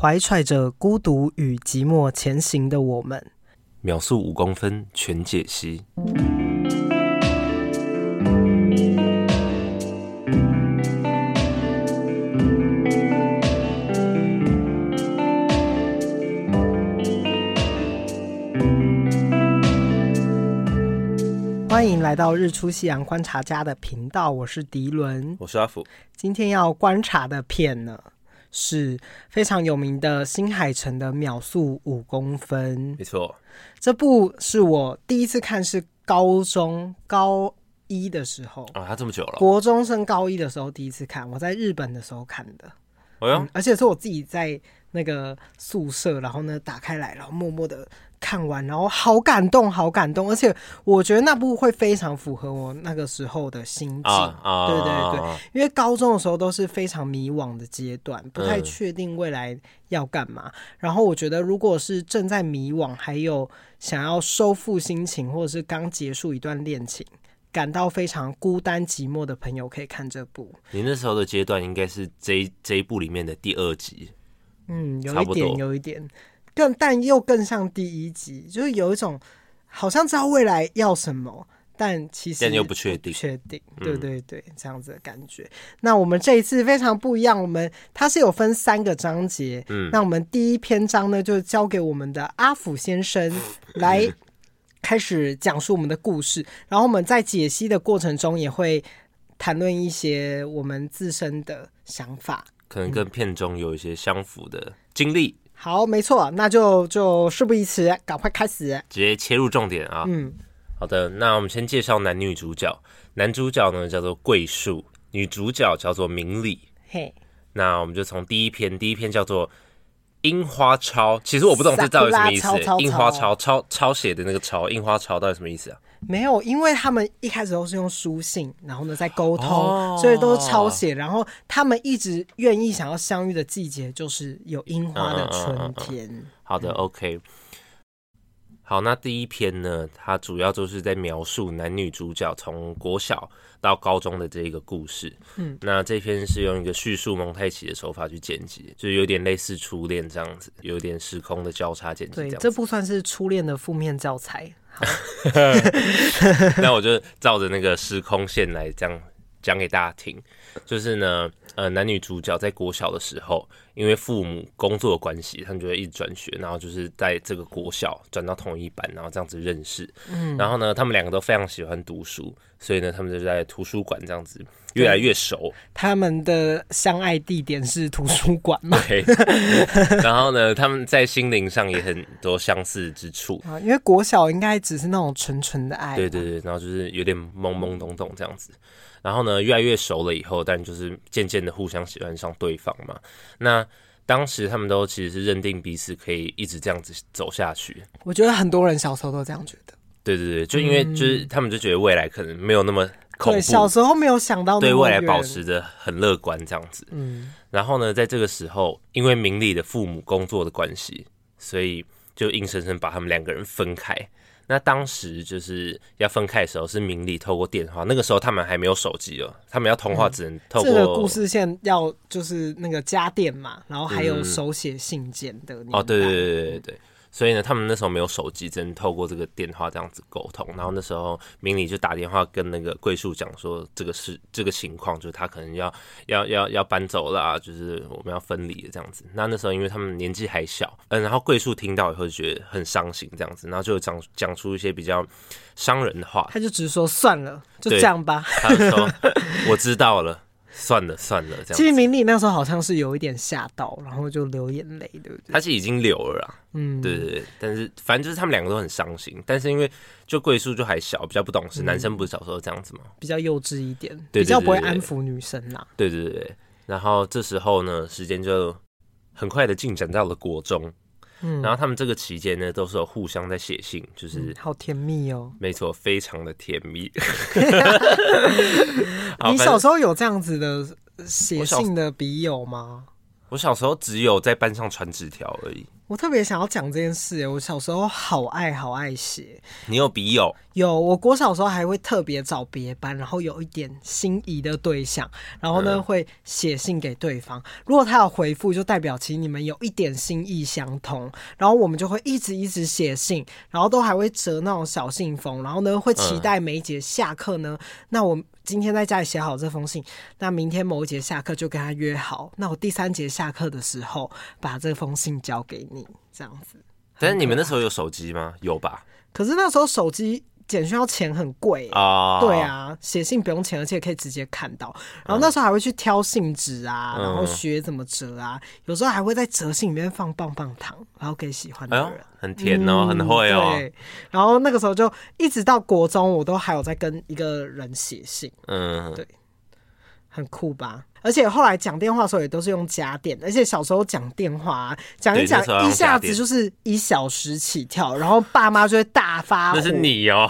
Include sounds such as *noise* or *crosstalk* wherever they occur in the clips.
怀揣着孤独与寂寞前行的我们，秒速五公分全解析。欢迎来到日出夕阳观察家的频道，我是迪伦，我是阿福。今天要观察的片呢，是非常有名的新海诚的《秒速五公分》。没错，这部是我第一次看，是高中高一的时候啊，他这么久了，国中升高一的时候第一次看，我在日本的时候看的。哎呦，嗯，而且是我自己在那个宿舍，然后呢打开来，然后默默的。看完，然后好感动，好感动，而且我觉得那部会非常符合我那个时候的心境。啊啊、对对对，因为高中的时候都是非常迷惘的阶段，不太确定未来要干嘛。嗯、然后我觉得，如果是正在迷惘，还有想要收复心情，或者是刚结束一段恋情，感到非常孤单寂寞的朋友，可以看这部。你那时候的阶段应该是这一这一部里面的第二集。嗯，有一点，有一点。更但又更像第一集，就是有一种好像知道未来要什么，但其实又不确定，确定，对对对，嗯、这样子的感觉。那我们这一次非常不一样，我们它是有分三个章节，嗯，那我们第一篇章呢，就交给我们的阿福先生 *laughs* 来开始讲述我们的故事，然后我们在解析的过程中也会谈论一些我们自身的想法，可能跟片中有一些相符的经历。好，没错，那就就事不宜迟，赶快开始，直接切入重点啊。嗯，好的，那我们先介绍男女主角。男主角呢叫做桂树，女主角叫做明理。嘿，那我们就从第一篇，第一篇叫做樱花抄。其实我不懂这到底什么意思。樱花抄抄抄写的那个抄，樱花抄到底什么意思啊？没有，因为他们一开始都是用书信，然后呢在沟通，哦、所以都是抄写。然后他们一直愿意想要相遇的季节，就是有樱花的春天。嗯嗯嗯嗯、好的、嗯、，OK。好，那第一篇呢，它主要就是在描述男女主角从国小到高中的这一个故事。嗯，那这篇是用一个叙述蒙太奇的手法去剪辑，就有点类似初恋这样子，有点时空的交叉剪辑。对，这部算是初恋的负面教材。*laughs* 那我就照着那个时空线来这样讲给大家听，就是呢，呃，男女主角在国小的时候，因为父母工作的关系，他们就会一直转学，然后就是在这个国小转到同一班，然后这样子认识。嗯，然后呢，他们两个都非常喜欢读书，所以呢，他们就在图书馆这样子越来越熟。他们的相爱地点是图书馆嘛？*laughs* 对。然后呢，他们在心灵上也很多相似之处啊，因为国小应该只是那种纯纯的爱。对对对，然后就是有点懵懵懂懂这样子。然后呢，越来越熟了以后，但就是渐渐的互相喜欢上对方嘛。那当时他们都其实是认定彼此可以一直这样子走下去。我觉得很多人小时候都这样觉得。对对对，就因为就是他们就觉得未来可能没有那么恐怖。对，小时候没有想到对未来保持着很乐观这样子。嗯。然后呢，在这个时候，因为明里的父母工作的关系，所以就硬生生把他们两个人分开。那当时就是要分开的时候，是明里透过电话。那个时候他们还没有手机哦，他们要通话只能透过、嗯、这个故事线要就是那个家电嘛，然后还有手写信件的、嗯。哦，对对对对对对。所以呢，他们那时候没有手机，只能透过这个电话这样子沟通。然后那时候，明理就打电话跟那个桂树讲说，这个是这个情况，就是他可能要要要要搬走了啊，就是我们要分离了这样子。那那时候，因为他们年纪还小，嗯，然后桂树听到以后就觉得很伤心这样子，然后就讲讲出一些比较伤人的话。他就只是说算了，就这样吧。他就说我知道了。算了算了，这样。其实明丽那时候好像是有一点吓到，然后就流眼泪，对不对？他是已经流了啦，嗯，对对对。但是反正就是他们两个都很伤心，但是因为就桂树就还小，比较不懂事。嗯、男生不是小时候这样子吗？比较幼稚一点，比较不会安抚女生呐。对对对对。然后这时候呢，时间就很快的进展到了国中。嗯，然后他们这个期间呢，都是有互相在写信，就是、嗯、好甜蜜哦。没错，非常的甜蜜。*laughs* 你小时候有这样子的写信的笔友吗？我小时候只有在班上传纸条而已。我特别想要讲这件事，我小时候好爱好爱写。你有笔友？有，我国小时候还会特别找别班，然后有一点心仪的对象，然后呢、嗯、会写信给对方。如果他有回复，就代表其实你们有一点心意相通。然后我们就会一直一直写信，然后都还会折那种小信封，然后呢会期待每一节下课呢，嗯、那我。今天在家里写好这封信，那明天某一节下课就跟他约好，那我第三节下课的时候把这封信交给你，这样子。但是你们那时候有手机吗？有吧？可是那时候手机。简讯要钱很贵。啊，对啊，写信不用钱，而且可以直接看到。然后那时候还会去挑信纸啊，然后学怎么折啊，有时候还会在折信里面放棒棒糖，然后给喜欢的人，很甜哦，很会哦。对，然后那个时候就一直到国中，我都还有在跟一个人写信，嗯，对，很酷吧？而且后来讲电话的时候也都是用家电，而且小时候讲电话讲、啊、一讲一下子就是一小时起跳，然后爸妈就会大发 *laughs* 火。那是你哦！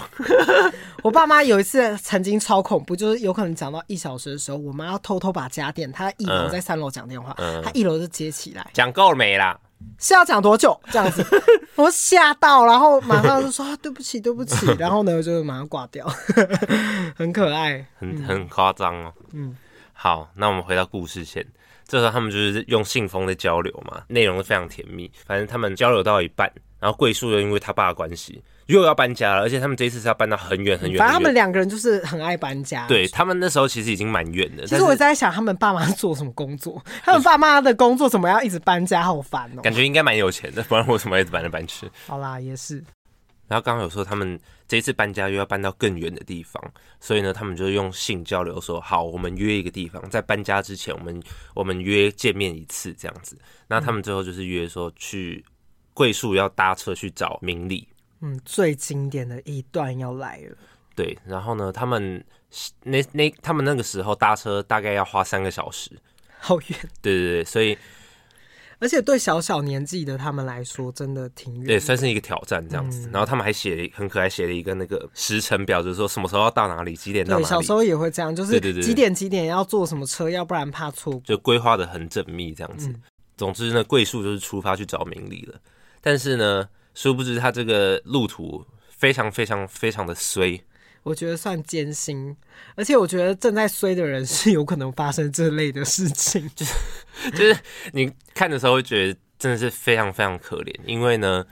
*laughs* 我爸妈有一次曾经超恐怖，就是有可能讲到一小时的时候，我妈要偷偷把家电，她一楼在三楼讲电话，嗯、她一楼就接起来。讲够了没啦？是要讲多久？这样子，*laughs* 我吓到，然后马上就说、啊、对不起，对不起，然后呢就马上挂掉，很可爱，很很夸张哦，嗯。好，那我们回到故事线。这时候他们就是用信封在交流嘛，内容是非常甜蜜。反正他们交流到一半，然后桂树又因为他爸的关系又要搬家了，而且他们这一次是要搬到很远很远。反正他们两个人就是很爱搬家。对，他们那时候其实已经蛮远的。其实我在想，他们爸妈做什么工作？他们爸妈的工作怎么要一直搬家，好烦哦。感觉应该蛮有钱的，不然为什么一直搬来搬去？好啦，也是。然后刚刚有说他们这一次搬家又要搬到更远的地方，所以呢，他们就用性交流说好，我们约一个地方，在搬家之前，我们我们约见面一次这样子。那他们最后就是约说去桂树要搭车去找明理。嗯，最经典的一段要来了。对，然后呢，他们那那他们那个时候搭车大概要花三个小时，好远。对对对，所以。而且对小小年纪的他们来说，真的挺远。对，算是一个挑战这样子。嗯、然后他们还写很可爱，写了一个那个时程表，就是说什么时候要到哪里，几点到哪里。对，小时候也会这样，就是几点几点要坐什么车，要不然怕错过。就规划的很缜密这样子。嗯、总之呢，桂树就是出发去找明理了。但是呢，殊不知他这个路途非常非常非常的衰。我觉得算艰辛，而且我觉得正在衰的人是有可能发生这类的事情，就 *laughs* 是就是你看的时候会觉得真的是非常非常可怜，因为呢，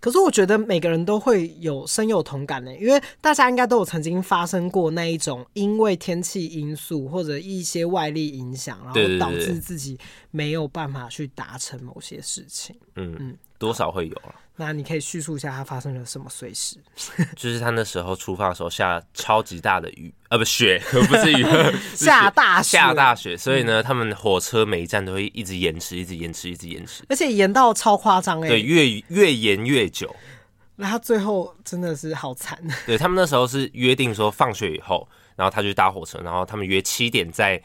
可是我觉得每个人都会有深有同感呢，因为大家应该都有曾经发生过那一种因为天气因素或者一些外力影响，然后导致自己没有办法去达成某些事情，嗯嗯，多少会有啊。那你可以叙述一下他发生了什么碎事？*laughs* 就是他那时候出发的时候下超级大的雨，呃，不雪，*laughs* 不是雨，*laughs* 下大雪，下大雪。所以呢，他们火车每一站都会一直延迟，一直延迟，一直延迟，而且延到超夸张哎，对，越越延越久。那他最后真的是好惨。对，他们那时候是约定说放学以后，然后他就搭火车，然后他们约七点在。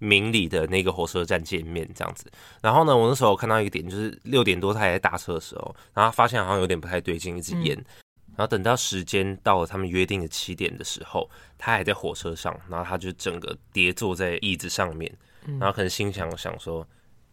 明里的那个火车站见面这样子，然后呢，我那时候看到一个点，就是六点多他还在搭车的时候，然后发现好像有点不太对劲，一直延，嗯、然后等到时间到了他们约定的七点的时候，他还在火车上，然后他就整个跌坐在椅子上面，然后可能心想想说，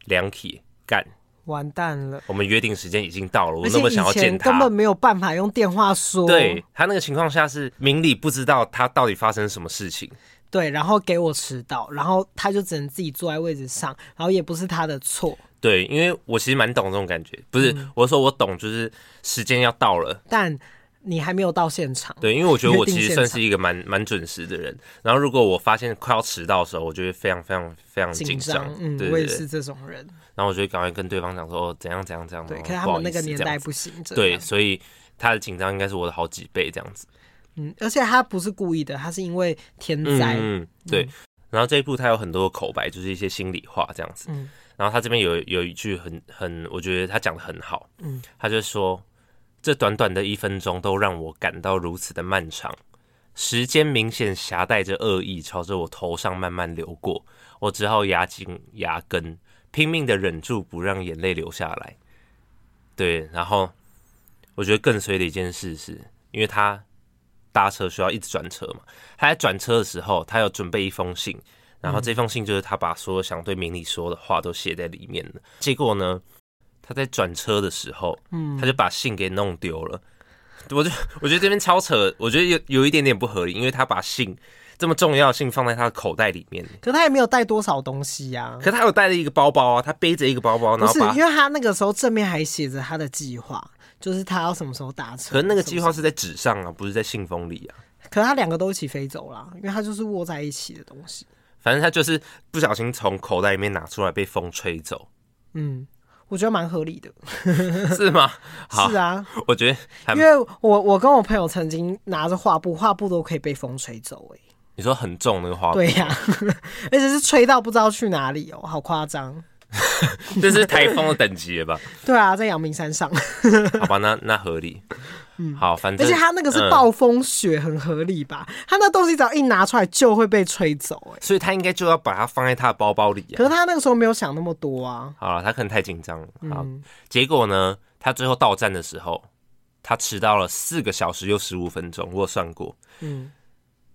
两体干完蛋了，我们约定时间已经到了，我那么想要见他，根本没有办法用电话说，对，他那个情况下是明理不知道他到底发生什么事情。对，然后给我迟到，然后他就只能自己坐在位置上，然后也不是他的错。对，因为我其实蛮懂这种感觉，不是，嗯、我说我懂，就是时间要到了，但你还没有到现场。对，因为我觉得我其实算是一个蛮蛮准时的人，然后如果我发现快要迟到的时候，我就会非常非常非常紧张。嗯，我也是这种人。然后我就会赶快跟对方讲说，哦，怎样怎样怎样。对，可是他们那个年代不行。对，所以他的紧张应该是我的好几倍这样子。嗯，而且他不是故意的，他是因为天灾。嗯，对。嗯、然后这一部他有很多口白，就是一些心里话这样子。嗯。然后他这边有有一句很很，我觉得他讲的很好。嗯。他就说：“这短短的一分钟都让我感到如此的漫长，时间明显夹带着恶意朝着我头上慢慢流过，我只好咬紧牙根，拼命的忍住不让眼泪流下来。”对。然后我觉得更衰的一件事是，因为他。搭车需要一直转车嘛？他在转车的时候，他有准备一封信，然后这封信就是他把所有想对明理说的话都写在里面了。结果呢，他在转车的时候，嗯，他就把信给弄丢了。我就我觉得这边超扯，我觉得有有一点点不合理，因为他把信这么重要的信放在他的口袋里面，可他也没有带多少东西呀、啊。可他有带了一个包包啊，他背着一个包包，然后不是，因为他那个时候正面还写着他的计划，就是他要什么时候达成。可是那个计划是在纸上啊，不是在信封里啊。可是他两个都一起飞走了，因为他就是握在一起的东西。反正他就是不小心从口袋里面拿出来，被风吹走。嗯。我觉得蛮合理的，*laughs* 是吗？是啊，我觉得，因为我我跟我朋友曾经拿着画布，画布都可以被风吹走，哎，你说很重那个画布？对呀、啊，*laughs* 而且是吹到不知道去哪里哦，好夸张，*laughs* 这是台风的等级了吧？对啊，在阳明山上，*laughs* 好吧，那那合理。嗯，好，反正而且他那个是暴风雪，很合理吧？嗯、他那东西只要一拿出来就会被吹走，哎，所以他应该就要把它放在他的包包里、啊。可是他那个时候没有想那么多啊。好了，他可能太紧张了。好，嗯、结果呢，他最后到站的时候，他迟到了四个小时又十五分钟，我有算过。嗯，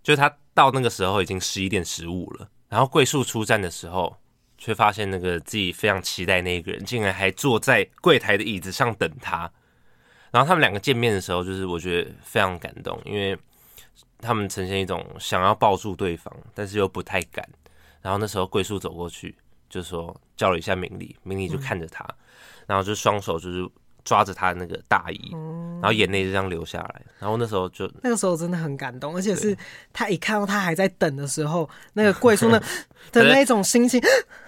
就他到那个时候已经十一点十五了，然后桂树出站的时候，却发现那个自己非常期待那个人，竟然还坐在柜台的椅子上等他。然后他们两个见面的时候，就是我觉得非常感动，因为他们呈现一种想要抱住对方，但是又不太敢。然后那时候桂树走过去，就说叫了一下明理，明理就看着他，然后就双手就是抓着他的那个大衣，然后眼泪就这样流下来。然后那时候就那个时候真的很感动，而且是他一看到他还在等的时候，那个桂叔那 *laughs* 的那种心情，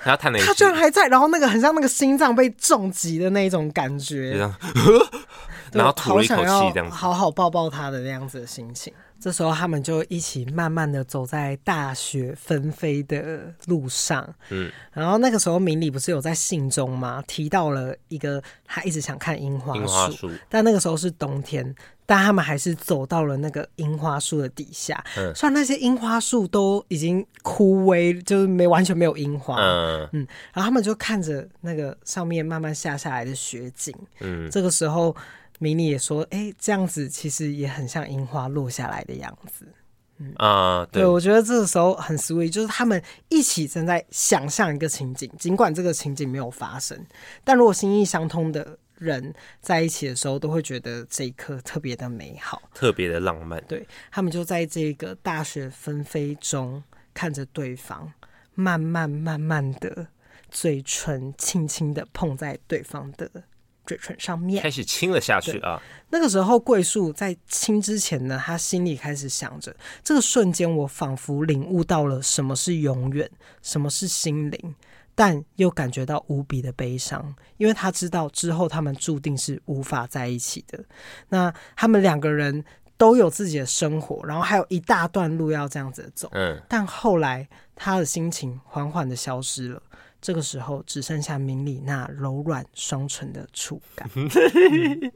他他居然还在，然后那个很像那个心脏被重击的那种感觉。*laughs* 然后吐了一口气，这样子，好好抱抱他的那样子的心情。这时候他们就一起慢慢的走在大雪纷飞的路上。嗯，然后那个时候明里不是有在信中吗？提到了一个他一直想看樱花树，樱花树，但那个时候是冬天，但他们还是走到了那个樱花树的底下。嗯，虽然那些樱花树都已经枯萎，就是没完全没有樱花。嗯嗯，然后他们就看着那个上面慢慢下下来的雪景。嗯，这个时候。明里也说：“哎、欸，这样子其实也很像樱花落下来的样子。”嗯啊，对，我觉得这个时候很 sweet，就是他们一起正在想象一个情景，尽管这个情景没有发生，但如果心意相通的人在一起的时候，都会觉得这一刻特别的美好，特别的浪漫。对，他们就在这个大雪纷飞中看着对方，慢慢慢慢的嘴唇轻轻的碰在对方的。嘴唇上面开始亲了下去啊！那个时候，桂树在亲之前呢，他心里开始想着：这个瞬间，我仿佛领悟到了什么是永远，什么是心灵，但又感觉到无比的悲伤，因为他知道之后他们注定是无法在一起的。那他们两个人都有自己的生活，然后还有一大段路要这样子走。嗯，但后来他的心情缓缓的消失了。这个时候只剩下明里那柔软双唇的触感、嗯。*laughs*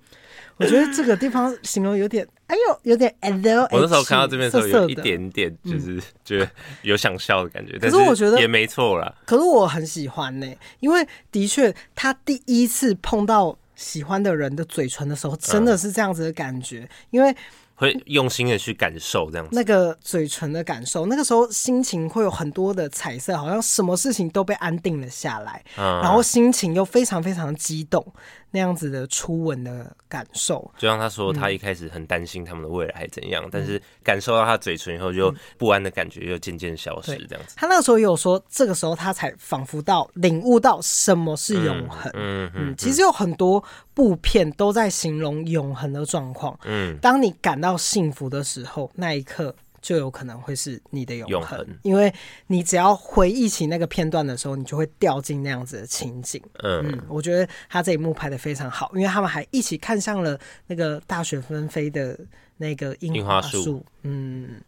我觉得这个地方形容有点，哎呦，有点 L。我那时候看到这边的时候，有一点点就是觉得有想笑的感觉。可是我觉得也没错啦。可是我很喜欢呢、欸，因为的确他第一次碰到喜欢的人的嘴唇的时候，真的是这样子的感觉，嗯、因为。会用心的去感受这样子，那个嘴唇的感受，那个时候心情会有很多的彩色，好像什么事情都被安定了下来，嗯、然后心情又非常非常激动。那样子的初吻的感受，就像他说，他一开始很担心他们的未来还怎样，嗯、但是感受到他嘴唇以后，就不安的感觉又渐渐消失。这样子，他那个时候也有说，这个时候他才仿佛到领悟到什么是永恒。嗯嗯，其实有很多部片都在形容永恒的状况。嗯，当你感到幸福的时候，那一刻。就有可能会是你的永恒，因为你只要回忆起那个片段的时候，你就会掉进那样子的情景。嗯，嗯，我觉得他这一幕拍的非常好，因为他们还一起看上了那个大雪纷飞的那个樱花树。嗯，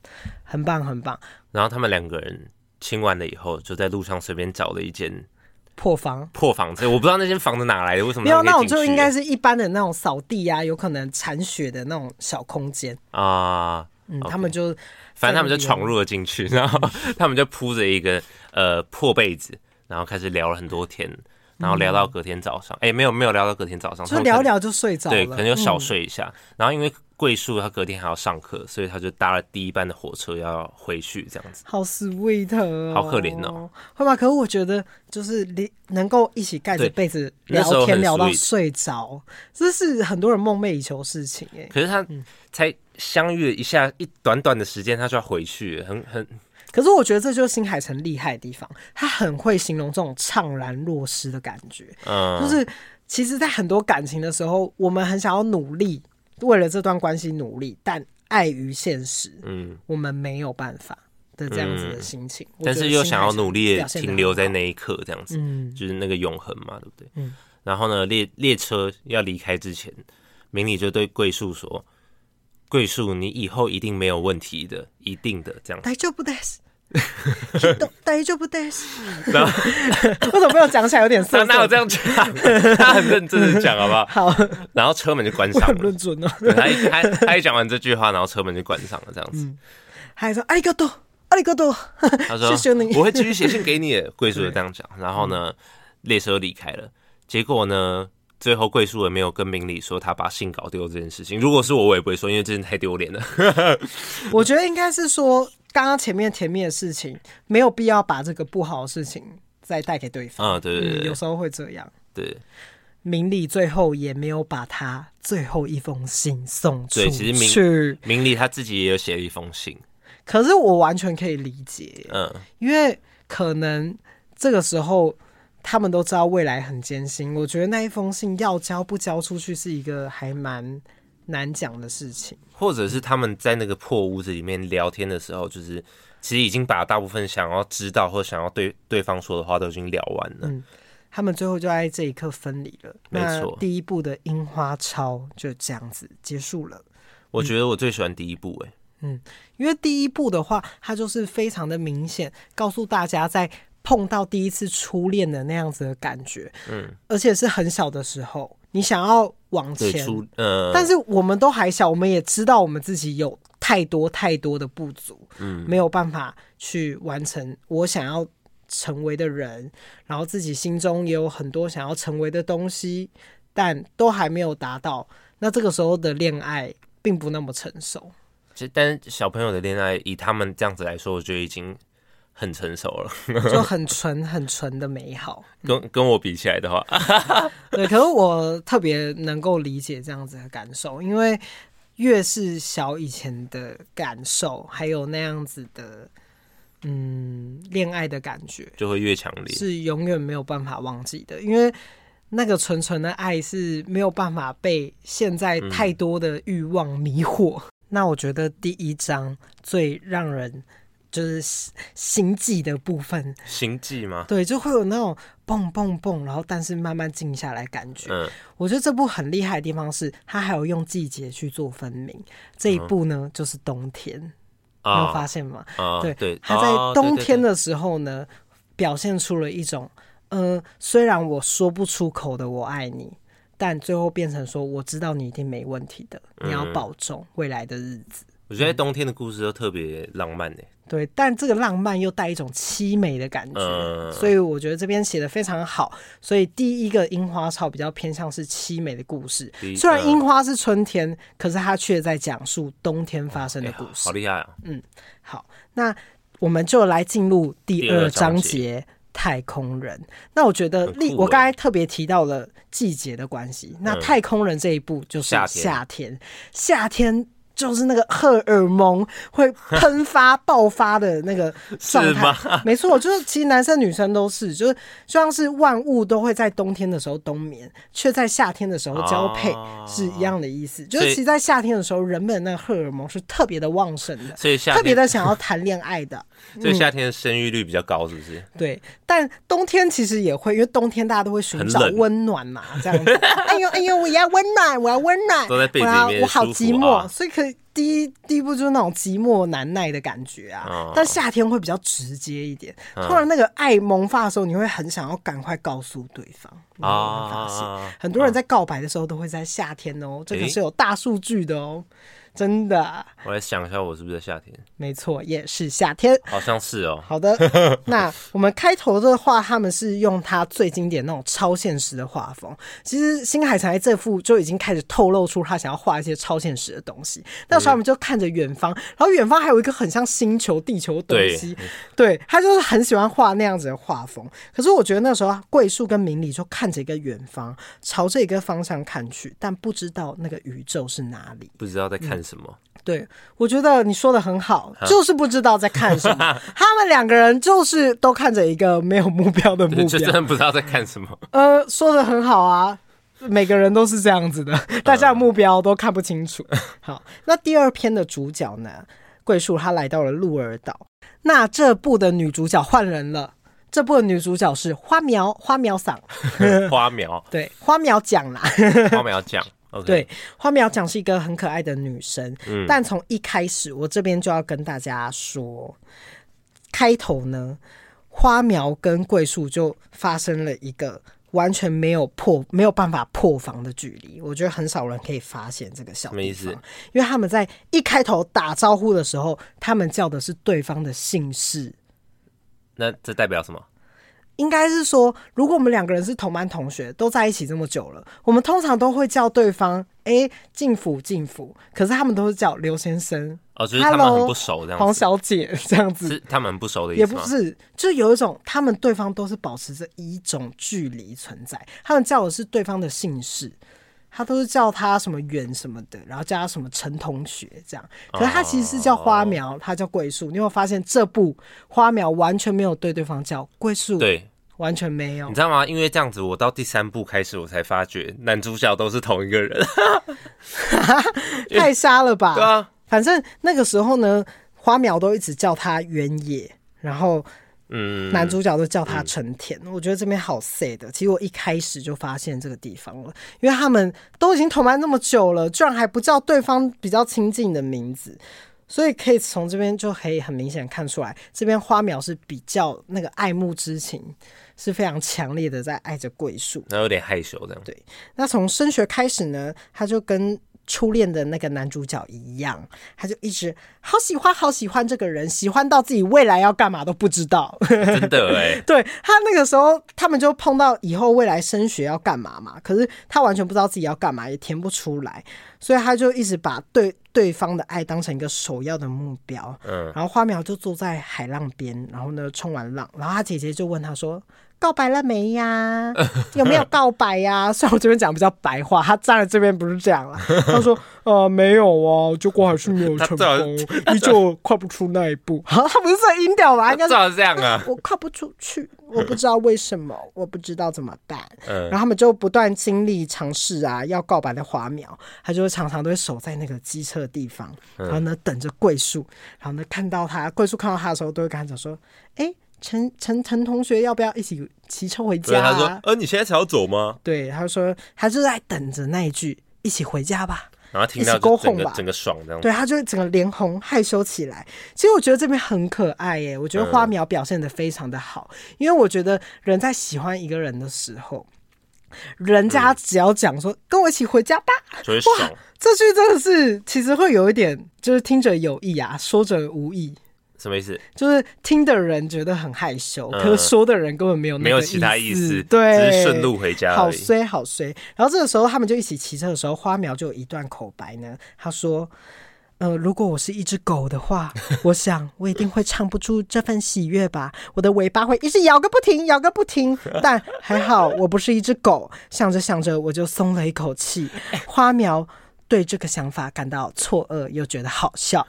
很棒很棒。然后他们两个人亲完了以后，就在路上随便找了一间破房，破房子，我不知道那间房子哪来的，为什么没有那种就应该是一般的那种扫地啊，有可能铲雪的那种小空间啊。嗯，他们就。反正他们就闯入了进去，*laughs* 然后他们就铺着一个呃破被子，然后开始聊了很多天。然后聊到隔天早上，哎、没有没有聊到隔天早上，就聊聊就睡着了，对，可能就小睡一下。嗯、然后因为桂树他隔天还要上课，所以他就搭了第一班的火车要回去，这样子。好 sweet，、哦、好可怜哦。会吗？可是我觉得就是你能够一起盖着被子聊天聊到睡着，这是很多人梦寐以求的事情哎。可是他才相遇了一下，一短短的时间他就要回去，很很。可是我觉得这就是新海诚厉害的地方，他很会形容这种怅然若失的感觉。嗯，就是其实，在很多感情的时候，我们很想要努力，为了这段关系努力，但碍于现实，嗯，我们没有办法的这样子的心情。嗯、但是又想要努力停留在那一刻，这样子，嗯，就是那个永恒嘛，对不对？嗯。然后呢，列列车要离开之前，明里就对桂树说。桂树，你以后一定没有问题的，一定的这样。大丈夫です。大丈夫です。然后 *laughs* 为什么没有讲起来有点色？哪有这样讲？他很认真的讲，好不好？*laughs* 好。然后车门就关上了。很认真哦。他一他他一讲完这句话，然后车门就关上了，这样子。嗯。还说阿里嘎多，阿里嘎多。他说：“谢谢你，我会继续写信给你。”桂树就这样讲。*laughs* 然后呢，列车离开了。结果呢？最后，桂树也没有跟明理说他把信搞丢这件事情。如果是我，我也不会说，因为真的太丢脸了。我觉得应该是说，刚刚前面甜蜜的事情，没有必要把这个不好的事情再带给对方。啊，对对对，嗯，有时候会这样。对，明理最后也没有把他最后一封信送出去。对，其实明明里他自己也有写了一封信，可是我完全可以理解。嗯，因为可能这个时候。他们都知道未来很艰辛，我觉得那一封信要交不交出去是一个还蛮难讲的事情。或者是他们在那个破屋子里面聊天的时候，就是其实已经把大部分想要知道或想要对对方说的话都已经聊完了。嗯，他们最后就在这一刻分离了。没错，第一部的樱花超就这样子结束了。我觉得我最喜欢第一部，哎，嗯，因为第一部的话，它就是非常的明显，告诉大家在。碰到第一次初恋的那样子的感觉，嗯，而且是很小的时候，你想要往前，呃，但是我们都还小，我们也知道我们自己有太多太多的不足，嗯，没有办法去完成我想要成为的人，然后自己心中也有很多想要成为的东西，但都还没有达到。那这个时候的恋爱并不那么成熟。其实，但小朋友的恋爱，以他们这样子来说，我觉得已经。很成熟了，就很纯 *laughs* 很纯的美好。跟跟我比起来的话，*laughs* 对，可是我特别能够理解这样子的感受，因为越是小以前的感受，还有那样子的嗯恋爱的感觉，就会越强烈，是永远没有办法忘记的。因为那个纯纯的爱是没有办法被现在太多的欲望迷惑。嗯、那我觉得第一章最让人。就是心悸的部分，心悸吗？对，就会有那种蹦蹦蹦，然后但是慢慢静下来感觉。嗯，我觉得这部很厉害的地方是，它还有用季节去做分明。这一部呢，嗯、就是冬天，你有发现吗？啊、对对，他在冬天的时候呢，表现出了一种，呃，虽然我说不出口的我爱你，但最后变成说，我知道你一定没问题的，你要保重未来的日子。嗯、我觉得冬天的故事都特别浪漫呢。对，但这个浪漫又带一种凄美的感觉，呃、所以我觉得这边写的非常好。所以第一个樱花草比较偏向是凄美的故事，一虽然樱花是春天，呃、可是它却在讲述冬天发生的故事。好厉害啊！嗯，好，那我们就来进入第二章节——太空人。那我觉得，例我刚才特别提到了季节的关系，那太空人这一部就是夏天，夏天。夏天就是那个荷尔蒙会喷发、爆发的那个 *laughs* 状态，*laughs* 没错，就是其实男生女生都是，就是就像是万物都会在冬天的时候冬眠，却在夏天的时候交配，是一样的意思。就是其实，在夏天的时候，人们的那个荷尔蒙是特别的旺盛的，所以 *laughs* 特别的想要谈恋爱的。所以夏天的生育率比较高，是不是？对，但冬天其实也会，因为冬天大家都会寻找温暖嘛，这样子。哎呦哎呦，我要温暖，我要温暖，我在被子里面，我好寂寞，所以可以。第一第一步就是那种寂寞难耐的感觉啊，哦、但夏天会比较直接一点。嗯、突然那个爱萌发的时候，你会很想要赶快告诉对方。啊、哦，发现很多人在告白的时候都会在夏天哦，这个是有大数据的哦。真的。我来想一下，我是不是在夏天？没错，也是夏天，好像是哦。好的，*laughs* 那我们开头的话，他们是用他最经典那种超现实的画风。其实新海诚这幅就已经开始透露出他想要画一些超现实的东西。那时候我们就看着远方，然后远方还有一个很像星球、地球的东西。对，对他就是很喜欢画那样子的画风。可是我觉得那时候桂树跟明里就看着一个远方，朝这个方向看去，但不知道那个宇宙是哪里，不知道在看什么。嗯对，我觉得你说的很好，就是不知道在看什么。*laughs* 他们两个人就是都看着一个没有目标的目标，就真的不知道在看什么。呃，说的很好啊，每个人都是这样子的，大家的目标都看不清楚。好，那第二篇的主角呢？桂树他来到了鹿儿岛。那这部的女主角换人了，这部的女主角是花苗花苗嗓，花苗对 *laughs* 花苗讲啦，花苗讲。对，花苗讲是一个很可爱的女生，嗯、但从一开始，我这边就要跟大家说，开头呢，花苗跟桂树就发生了一个完全没有破、没有办法破防的距离。我觉得很少人可以发现这个小地方，因为他们在一开头打招呼的时候，他们叫的是对方的姓氏。那这代表什么？应该是说，如果我们两个人是同班同学，都在一起这么久了，我们通常都会叫对方“哎、欸，进府进府”，可是他们都是叫刘先生。哦，就是他们很不熟这样子。黄小姐这样子，是他们很不熟的意思。也不是，就有一种他们对方都是保持着一种距离存在。他们叫的是对方的姓氏，他都是叫他什么远什么的，然后叫他什么陈同学这样。可是他其实是叫花苗，他叫桂树。你有发现这部花苗完全没有对对方叫桂树？对。完全没有，你知道吗？因为这样子，我到第三部开始，我才发觉男主角都是同一个人，*laughs* 太瞎了吧？对啊，反正那个时候呢，花苗都一直叫他原野，然后嗯，男主角都叫他成田。嗯、我觉得这边好 sad 的。其实我一开始就发现这个地方了，因为他们都已经同班那么久了，居然还不叫对方比较亲近的名字。所以可以从这边就可以很明显看出来，这边花苗是比较那个爱慕之情是非常强烈的，在爱着桂树，那有点害羞这样。对，那从升学开始呢，他就跟初恋的那个男主角一样，他就一直好喜欢好喜欢这个人，喜欢到自己未来要干嘛都不知道。*laughs* 真的哎，对他那个时候，他们就碰到以后未来升学要干嘛嘛，可是他完全不知道自己要干嘛，也填不出来，所以他就一直把对对方的爱当成一个首要的目标。嗯，然后花苗就坐在海浪边，然后呢冲完浪，然后他姐姐就问他说。告白了没呀？*laughs* 有没有告白呀？*laughs* 虽然我这边讲比较白话，他站在这边不是这样了。*laughs* 他说：“呃，没有啊，结果还是没有成功，依旧跨不出那一步。”好，他不是这音调吧？应该是这样啊。我跨不出去，我不知道为什么，我不知道怎么办。然后他们就不断经历尝试啊，要告白的花苗，他就常常都会守在那个机车的地方，然后呢等着桂树，然后呢看到他，桂树看到他的时候，都会跟他讲说：“哎。”陈陈陈同学，要不要一起骑车回家？他说：“呃，你现在才要走吗？”对，他说他就在等着那一句“一起回家吧”，然后听到勾哄吧整个爽这样。对，他就整个脸红害羞起来。其实我觉得这边很可爱耶，我觉得花苗表现的非常的好，嗯、因为我觉得人在喜欢一个人的时候，人家只要讲说、嗯、跟我一起回家吧，就会爽。哇，这句真的是其实会有一点，就是听者有意啊，说者无意。什么意思？就是听的人觉得很害羞，嗯、可是说的人根本没有没有其他意思，对，只是顺路回家。好衰好衰。然后这个时候他们就一起骑车的时候，花苗就有一段口白呢。他说：“呃，如果我是一只狗的话，*laughs* 我想我一定会唱不出这份喜悦吧。我的尾巴会一直摇个不停，摇个不停。*laughs* 但还好我不是一只狗。想着想着，我就松了一口气。花苗。”对这个想法感到错愕，又觉得好笑。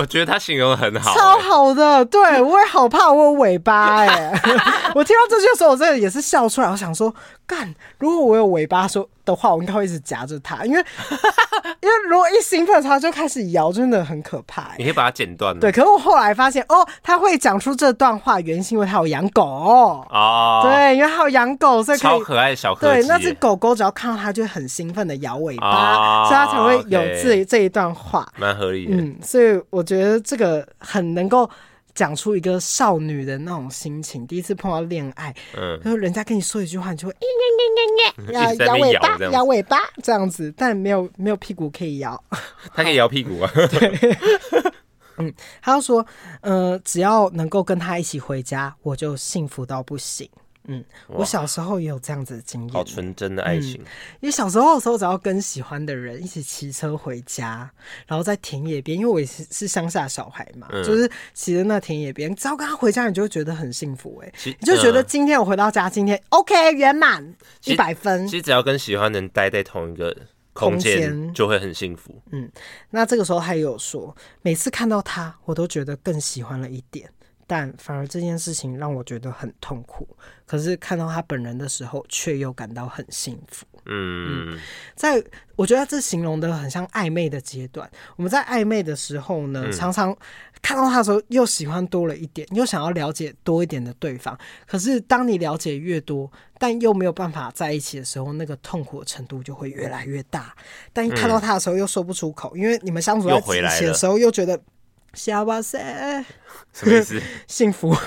我觉得他形容得很好，欸，超好的。对，我也好怕我有尾巴哎，欸。*laughs* 我听到这句的时候，我真的也是笑出来。我想说，干，如果我有尾巴说的话，我应该会一直夹着它，因为 *laughs* 因为如果一兴奋，它就开始摇，真的很可怕，欸。你可以把它剪断。对，可是我后来发现，哦，他会讲出这段话，原因是因为他有养狗哦。对，因为他有养狗，所以可以超可爱的小柯对，那只狗狗只要看到它，就会很兴奋的摇尾巴，哦，所以它才会有这这一段话，蛮合理的。嗯，所以我觉得这个很能够讲出一个少女的那种心情，第一次碰到恋爱，嗯，然后人家跟你说一句话，你就会摇摇尾巴，摇尾巴这样子，但没有没有屁股可以摇，他可以摇屁股啊，对，嗯，他就说，呃，只要能够跟他一起回家，我就幸福到不行。嗯，我小时候也有这样子的经验，好纯真的爱情。嗯，因为小时候的时候，只要跟喜欢的人一起骑车回家，然后在田野边，因为我也是是乡下小孩嘛，嗯、就是骑着那田野边，只要跟他回家，你就会觉得很幸福哎，其你就觉得今天我回到家，今天 OK 圆满一百分。其实只要跟喜欢的人待在同一个空间，就会很幸福。嗯，那这个时候他也有说，每次看到他，我都觉得更喜欢了一点。但反而这件事情让我觉得很痛苦，可是看到他本人的时候，却又感到很幸福。嗯，嗯，在我觉得这形容的很像暧昧的阶段。我们在暧昧的时候呢，嗯、常常看到他的时候，又喜欢多了一点，又想要了解多一点的对方。可是当你了解越多，但又没有办法在一起的时候，那个痛苦的程度就会越来越大。但一看到他的时候，又说不出口，嗯、因为你们相处在一起的时候，又觉得。小哇塞，什么意思？*laughs* 幸福。*laughs*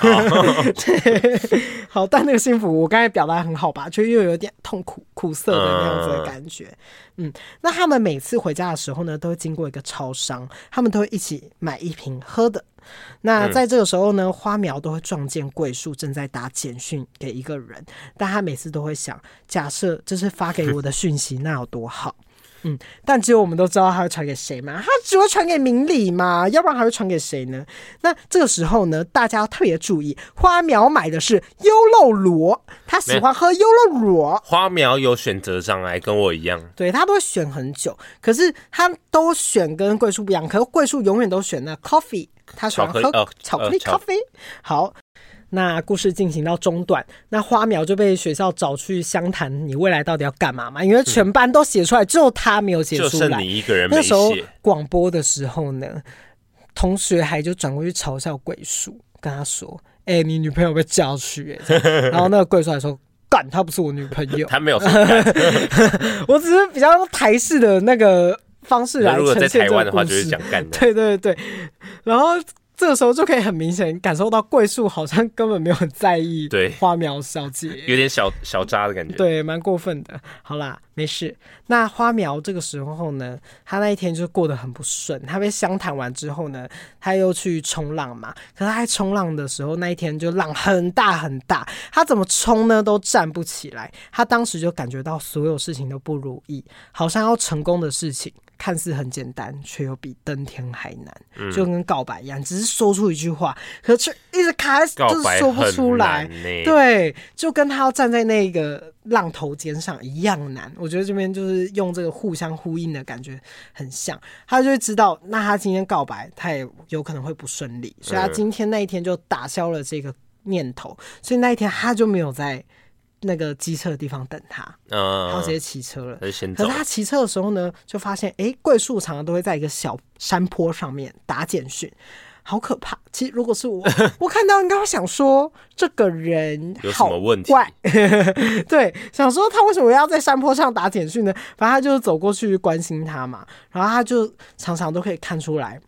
对，好，但那个幸福，我刚才表达很好吧，就又有点痛苦、苦涩的那样子的感觉。嗯，那他们每次回家的时候呢，都会经过一个超商，他们都会一起买一瓶喝的。那在这个时候呢，花苗都会撞见桂树正在打简讯给一个人，但他每次都会想，假设这是发给我的讯息，那有多好。嗯，但只有我们都知道他会传给谁嘛？他只会传给明理嘛？要不然还会传给谁呢？那这个时候呢，大家要特别注意，花苗买的是优酪乳，他喜欢喝优酪乳。花苗有选择障碍，跟我一样。对，他都会选很久，可是他都选跟桂树不一样。可是桂树永远都选那 coffee，他喜欢喝巧克力咖啡。好。那故事进行到中段，那花苗就被学校找去相谈，你未来到底要干嘛嘛？因为全班都写出来，只有他没有写出来。就剩你一个人。那时候广播的时候呢，同学还就转过去嘲笑鬼叔，跟他说：“哎、欸，你女朋友被叫去。”然后那个桂叔还说：“干，她不是我女朋友。”他没有。我只是比较用台式的那个方式来呈现这个故事。如果在台湾的话，就是讲干。对对对，然后。这个时候就可以很明显感受到桂树好像根本没有在意 *laughs* 对花苗小姐，有点小小渣的感觉，对，蛮过分的。好啦，没事。那花苗这个时候呢，他那一天就过得很不顺。他被相谈完之后呢，他又去冲浪嘛。可是他在冲浪的时候，那一天就浪很大很大，他怎么冲呢都站不起来。他当时就感觉到所有事情都不如意，好像要成功的事情。看似很简单，却又比登天还难，嗯、就跟告白一样，只是说出一句话，可是却一直卡在，就是说不出来。对，就跟他要站在那个浪头尖上一样难。我觉得这边就是用这个互相呼应的感觉很像，他就会知道，那他今天告白，他也有可能会不顺利，所以他今天那一天就打消了这个念头，嗯、所以那一天他就没有在。那个机车的地方等他，嗯，他直接骑车了。可是他骑车的时候呢，就发现，哎、欸，桂树常常都会在一个小山坡上面打简讯，好可怕。其实如果是我，*laughs* 我看到应该会想说，这个人有什么问题？怪，*laughs* 对，想说他为什么要在山坡上打简讯呢？反正他就走过去关心他嘛，然后他就常常都可以看出来，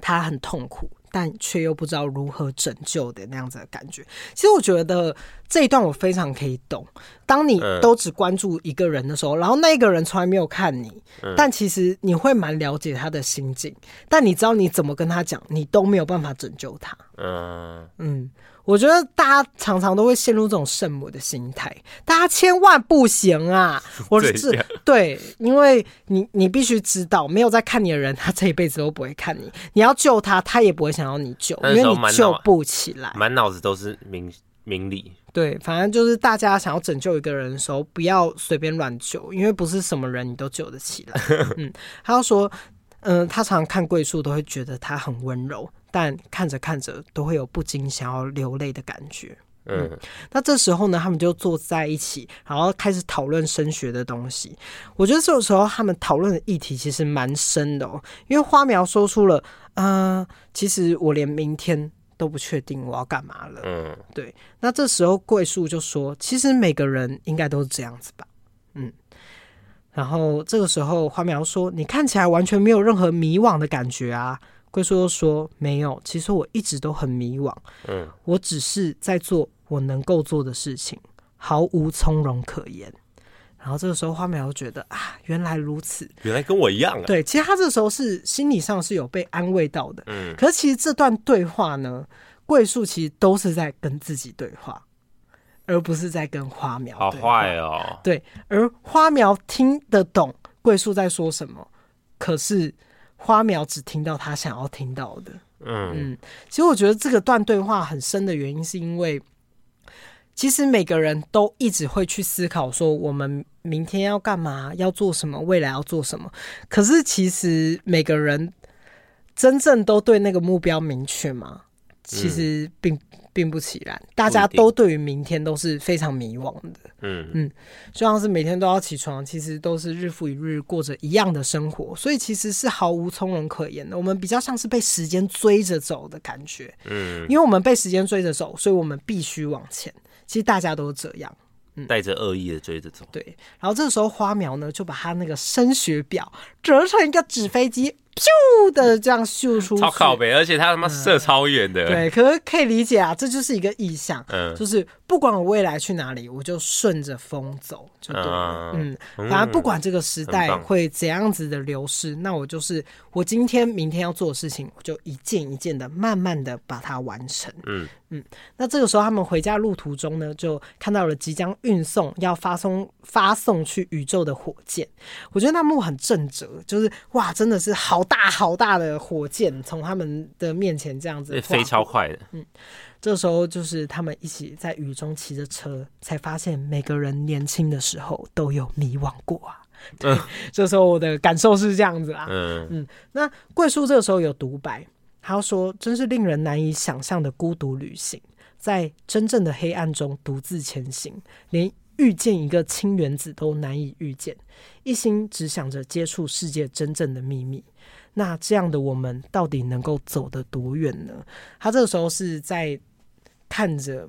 他很痛苦。但却又不知道如何拯救的那样子的感觉。其实我觉得这一段我非常可以懂。当你都只关注一个人的时候，然后那个人从来没有看你，但其实你会蛮了解他的心境。但你知道你怎么跟他讲，你都没有办法拯救他。嗯嗯。我觉得大家常常都会陷入这种圣母的心态，大家千万不行啊！*laughs* 我是对，因为你你必须知道，没有在看你的人，他这一辈子都不会看你。你要救他，他也不会想要你救，因为你救不起来。满脑子都是名名利。对，反正就是大家想要拯救一个人的时候，不要随便乱救，因为不是什么人你都救得起来。*laughs* 嗯，他要说，嗯、呃，他常常看桂树都会觉得他很温柔。但看着看着都会有不禁想要流泪的感觉。嗯，那这时候呢，他们就坐在一起，然后开始讨论升学的东西。我觉得这个时候他们讨论的议题其实蛮深的哦，因为花苗说出了，呃，其实我连明天都不确定我要干嘛了。嗯，对。那这时候桂树就说，其实每个人应该都是这样子吧。嗯，然后这个时候花苗说，你看起来完全没有任何迷惘的感觉啊。桂树又说：“没有，其实我一直都很迷惘。嗯，我只是在做我能够做的事情，毫无从容可言。”然后这个时候，花苗觉得啊，原来如此，原来跟我一样啊。对，其实他这个时候是心理上是有被安慰到的。嗯，可是其实这段对话呢，桂树其实都是在跟自己对话，而不是在跟花苗。好坏哦。对，而花苗听得懂桂树在说什么，可是花苗只听到他想要听到的。嗯嗯，其实我觉得这个段对话很深的原因，是因为。其实每个人都一直会去思考说，我们明天要干嘛，要做什么，未来要做什么。可是其实每个人真正都对那个目标明确吗？其实并并不起然，大家都对于明天都是非常迷惘的。嗯嗯，就像是每天都要起床，其实都是日复一日过着一样的生活，所以其实是毫无从容可言的。我们比较像是被时间追着走的感觉。嗯，因为我们被时间追着走，所以我们必须往前。其实大家都这样，嗯，带着恶意的追着走。对，然后这个时候花苗呢，就把他那个升学表折成一个纸飞机。咻的这样秀出，超靠北，而且他他妈射超远的、嗯。对，可是可以理解啊，这就是一个意象，嗯，就是不管我未来去哪里，我就顺着风走就对了。嗯，反正不管这个时代会怎样子的流逝，那我就是我今天、明天要做的事情，我就一件一件的慢慢的把它完成。嗯嗯，那这个时候他们回家路途中呢，就看到了即将运送要发送发送去宇宙的火箭。我觉得那幕很震慑，就是哇，真的是好。大好大的火箭从他们的面前这样子飞超快的，嗯，这时候就是他们一起在雨中骑着车，才发现每个人年轻的时候都有迷惘过啊。*laughs* 对，嗯，这时候我的感受是这样子啊，嗯嗯。那桂树这个时候有独白，他说：“真是令人难以想象的孤独旅行，在真正的黑暗中独自前行，连。”遇见一个氢原子都难以遇见，一心只想着接触世界真正的秘密。那这样的我们到底能够走得多远呢？他这个时候是在看着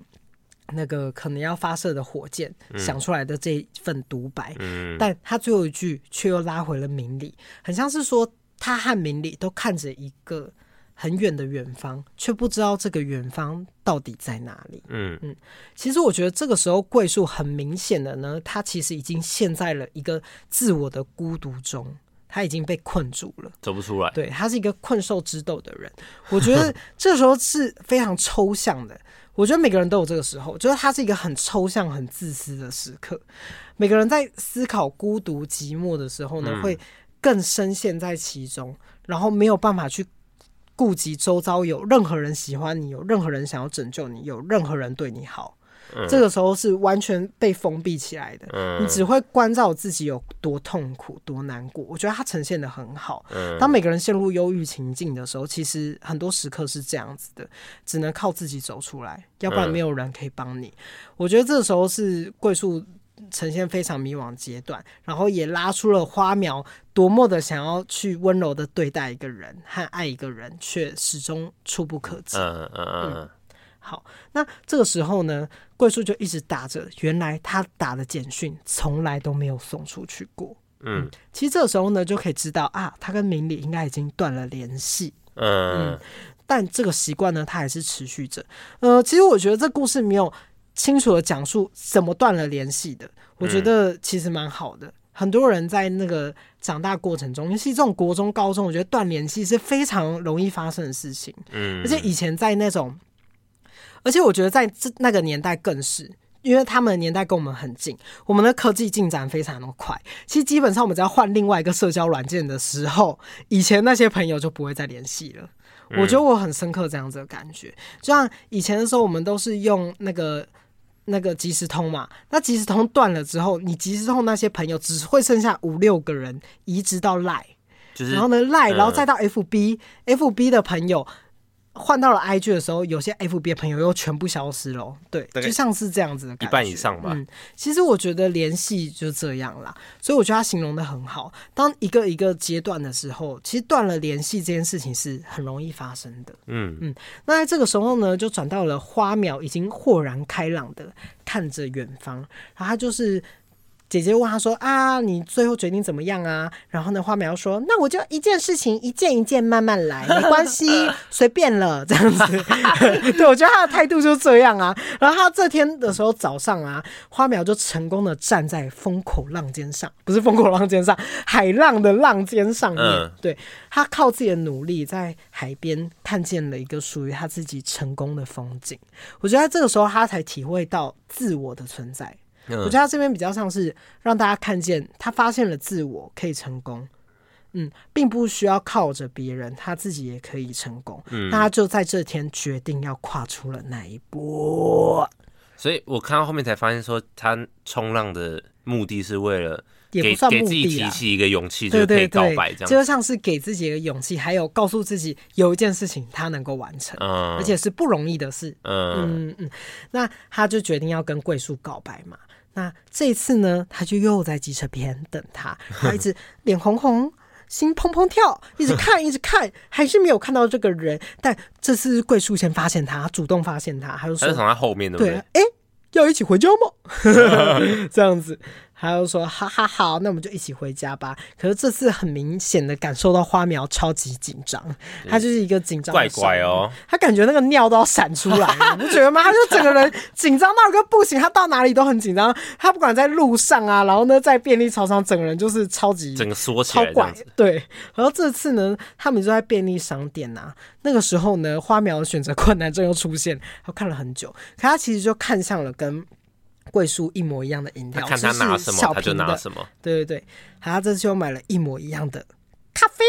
那个可能要发射的火箭想出来的这一份独白，嗯，但他最后一句却又拉回了明理，很像是说他和明理都看着一个。很远的远方，却不知道这个远方到底在哪里。嗯嗯，其实我觉得这个时候桂树很明显的呢，他其实已经陷在了一个自我的孤独中，他已经被困住了，走不出来。对，他是一个困兽之斗的人。我觉得 *laughs* 这时候是非常抽象的。我觉得每个人都有这个时候，就是他是一个很抽象、很自私的时刻。每个人在思考孤独、寂寞的时候呢，嗯、会更深陷在其中，然后没有办法去。顾及周遭有任何人喜欢你，有任何人想要拯救你，有任何人对你好，嗯、这个时候是完全被封闭起来的。嗯、你只会关照自己有多痛苦、多难过。我觉得它呈现的很好。嗯、当每个人陷入忧郁情境的时候，其实很多时刻是这样子的，只能靠自己走出来，要不然没有人可以帮你。嗯、我觉得这时候是桂树。呈现非常迷惘阶段，然后也拉出了花苗多么的想要去温柔的对待一个人和爱一个人，却始终触不可及。嗯嗯嗯。好，那这个时候呢，桂树就一直打着，原来他打的简讯从来都没有送出去过。嗯，其实这个时候呢，就可以知道啊，他跟明理应该已经断了联系。嗯嗯。但这个习惯呢，他还是持续着。呃，其实我觉得这故事没有。清楚的讲述怎么断了联系的，我觉得其实蛮好的。嗯、很多人在那个长大过程中，尤其这种国中、高中，我觉得断联系是非常容易发生的事情。嗯，而且以前在那种，而且我觉得在这那个年代更是，因为他们的年代跟我们很近，我们的科技进展非常的快。其实基本上我们只要换另外一个社交软件的时候，以前那些朋友就不会再联系了。嗯、我觉得我很深刻这样子的感觉，就像以前的时候，我们都是用那个。那个即时通嘛，那即时通断了之后，你即时通那些朋友只会剩下五六个人移植到 Line，就是然后呢 Line，然后再到 FB，FB、的朋友。换到了 IG 的时候，有些 FB 的朋友又全部消失了，对，就像是这样子的感觉，一半以上吧。嗯，其实我觉得联系就这样啦，所以我觉得他形容的很好。当一个一个阶段的时候，其实断了联系这件事情是很容易发生的。嗯嗯，那在这个时候呢，就转到了花苗已经豁然开朗的看着远方，然后他就是姐姐问他说：“啊，你最后决定怎么样啊？”然后呢，花苗说：“那我就一件事情一件一件慢慢来，没关系，*laughs* 随便了。”这样子，*laughs* 对，我觉得他的态度就是这样啊。然后他这天的时候早上啊，花苗就成功的站在风口浪尖上，不是风口浪尖上，海浪的浪尖上面。嗯、对，他靠自己的努力，在海边看见了一个属于他自己成功的风景。我觉得在这个时候，他才体会到自我的存在。嗯、我觉得他这边比较像是让大家看见他发现了自我可以成功，嗯，并不需要靠着别人，他自己也可以成功。嗯，那他就在这天决定要跨出了那一步。所以我看到后面才发现，说他冲浪的目的是为了给也不算目的给自己提起一个勇气，就可以告白这样，就像是给自己一个勇气，还有告诉自己有一件事情他能够完成，嗯，而且是不容易的事。嗯。嗯嗯，那他就决定要跟桂树告白嘛。那这一次呢，他就又在机车边等他，他一直 *laughs* 脸红红，心砰砰跳，一直看，一直看，还是没有看到这个人。但这次桂树先发现他，主动发现他，他就说：“他从他后面的对，哎、欸，要一起回家吗？” *laughs* *laughs* 这样子。他就说：“哈哈好，那我们就一起回家吧。”可是这次很明显的感受到花苗超级紧张，他就是一个紧张怪怪哦，他感觉那个尿都要闪出来了，你不觉得吗？他就整个人紧张到一个不行，他到哪里都很紧张。他不管在路上啊，然后呢在便利超商，整个人就是超级整个缩起来，超怪。对，然后这次呢，他们就在便利商店啊，那个时候呢，花苗的选择困难症又出现，他看了很久，可他其实就看向了跟。桂树一模一样的饮料，看他拿什么他就拿什么。对对对，他这次又买了一模一样的咖啡。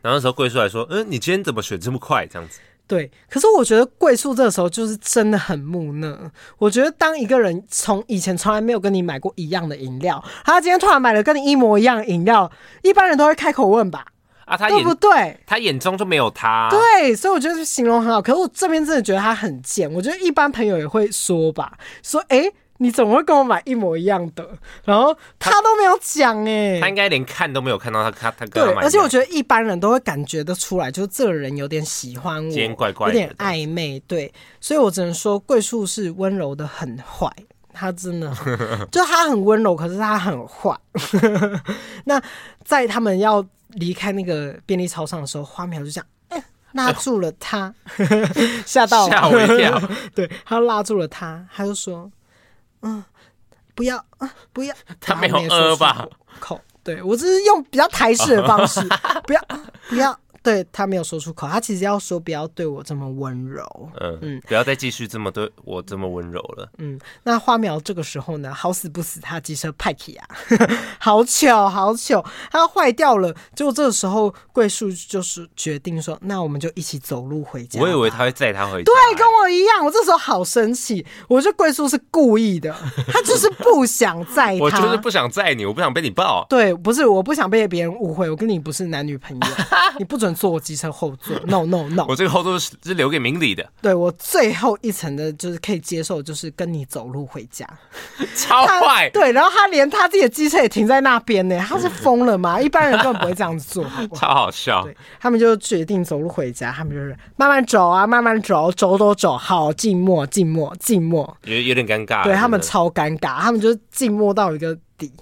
然后那时候桂树还说：“嗯，你今天怎么选这么快？”这样子。对，可是我觉得桂树这个时候就是真的很木讷。我觉得当一个人从以前从来没有跟你买过一样的饮料，他今天突然买了跟你一模一样的饮料，一般人都会开口问吧。啊，他对不对？他眼中就没有他。对，所以我觉得形容很好。可是我这边真的觉得他很贱。我觉得一般朋友也会说吧，说哎、欸，你怎么会跟我买一模一样的？然后他都没有讲哎，他应该连看都没有看到他，他他对，而且我觉得一般人都会感觉得出来，就是这个人有点喜欢我，怪怪有点暧昧。对，所以我只能说桂树是温柔的很坏，他真的 *laughs* 就他很温柔，可是他很坏。*laughs* 那在他们要。离开那个便利超商的时候，花苗就这样、欸、拉住了他，*laughs* 吓到了，吓我一跳。*laughs* 对，他拉住了他，他就说：“嗯，不要啊，不要。”他没有呃吧？口，对，我只是用比较台式的方式，*laughs* 不要，不要。对，他没有说出口，他其实要说不要对我这么温柔，嗯嗯，不要再继续这么对我这么温柔了。嗯，那花苗这个时候呢，好死不死，他机车派起啊，*laughs* 好巧好巧，他坏掉了。结果这个时候桂树就是决定说，那我们就一起走路回家。我以为他会载他回家，对，跟我一样。我这时候好生气，我觉得桂树是故意的，*laughs* 他就是不想载他，我就是不想载你，我不想被你抱。对，不是，我不想被别人误会，我跟你不是男女朋友，*laughs* 你不准。坐机车后座，no no no，我这个后座是是留给明理的。对，我最后一层的就是可以接受，就是跟你走路回家，*laughs* 超快。对，然后他连他自己的机车也停在那边呢，他是疯了吗？一般人根本不会这样子做，好不好？超好笑。对，他们就决定走路回家，他们就是慢慢走啊，慢慢走，走走走，好静默，静默，静默，有有点尴尬。对他们超尴尬，他们就静默到一个底。